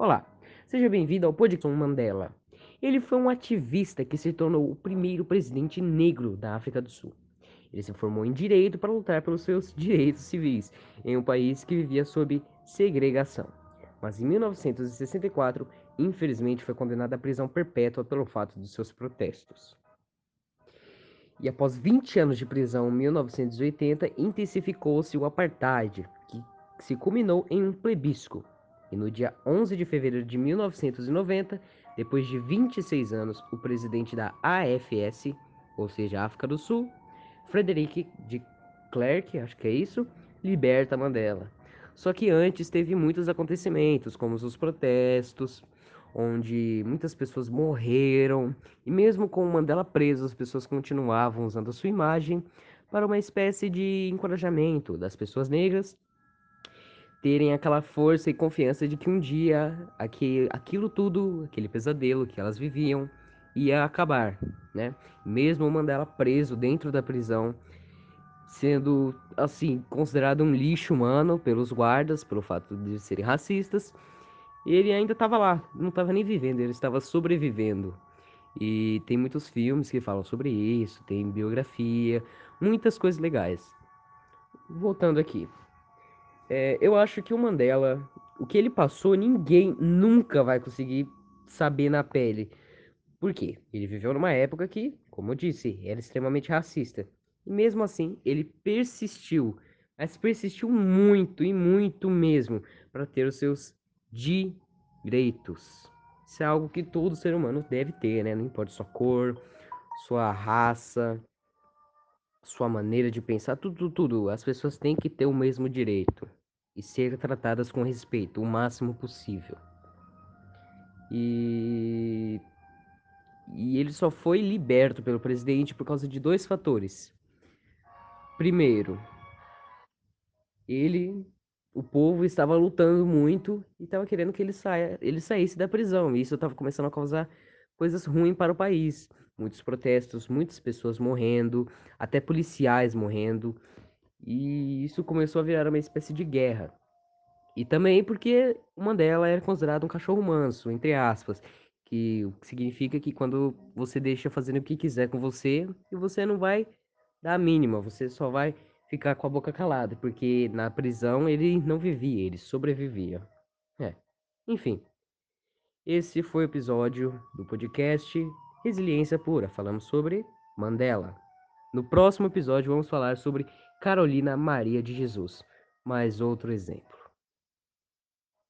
Olá, seja bem-vindo ao Podcast Mandela. Ele foi um ativista que se tornou o primeiro presidente negro da África do Sul. Ele se formou em direito para lutar pelos seus direitos civis em um país que vivia sob segregação. Mas em 1964, infelizmente, foi condenado à prisão perpétua pelo fato dos seus protestos. E após 20 anos de prisão em 1980, intensificou-se o apartheid, que se culminou em um plebisco e no dia 11 de fevereiro de 1990, depois de 26 anos, o presidente da AFS, ou seja, África do Sul, Frederic de Klerk, acho que é isso, liberta Mandela. Só que antes teve muitos acontecimentos, como os protestos, onde muitas pessoas morreram, e mesmo com Mandela preso, as pessoas continuavam usando a sua imagem para uma espécie de encorajamento das pessoas negras terem aquela força e confiança de que um dia aqui, aquilo tudo, aquele pesadelo que elas viviam, ia acabar, né? Mesmo o Mandela preso dentro da prisão, sendo assim considerado um lixo humano pelos guardas, pelo fato de serem racistas, ele ainda estava lá, não estava nem vivendo, ele estava sobrevivendo. E tem muitos filmes que falam sobre isso, tem biografia, muitas coisas legais. Voltando aqui, é, eu acho que o Mandela, o que ele passou, ninguém nunca vai conseguir saber na pele. Por quê? Ele viveu numa época que, como eu disse, era extremamente racista. E mesmo assim, ele persistiu, mas persistiu muito e muito mesmo para ter os seus direitos. Isso é algo que todo ser humano deve ter, né? Não importa sua cor, sua raça, sua maneira de pensar, tudo, tudo. As pessoas têm que ter o mesmo direito e ser tratadas com respeito o máximo possível. E e ele só foi liberto pelo presidente por causa de dois fatores. Primeiro, ele, o povo estava lutando muito e estava querendo que ele saia, ele saísse da prisão. E isso estava começando a causar coisas ruins para o país. Muitos protestos, muitas pessoas morrendo, até policiais morrendo. E isso começou a virar uma espécie de guerra. E também porque o Mandela era considerado um cachorro manso, entre aspas, que significa que quando você deixa fazendo o que quiser com você, e você não vai dar a mínima, você só vai ficar com a boca calada, porque na prisão ele não vivia, ele sobrevivia. É. Enfim. Esse foi o episódio do podcast Resiliência Pura. Falamos sobre Mandela. No próximo episódio vamos falar sobre Carolina Maria de Jesus. Mais outro exemplo.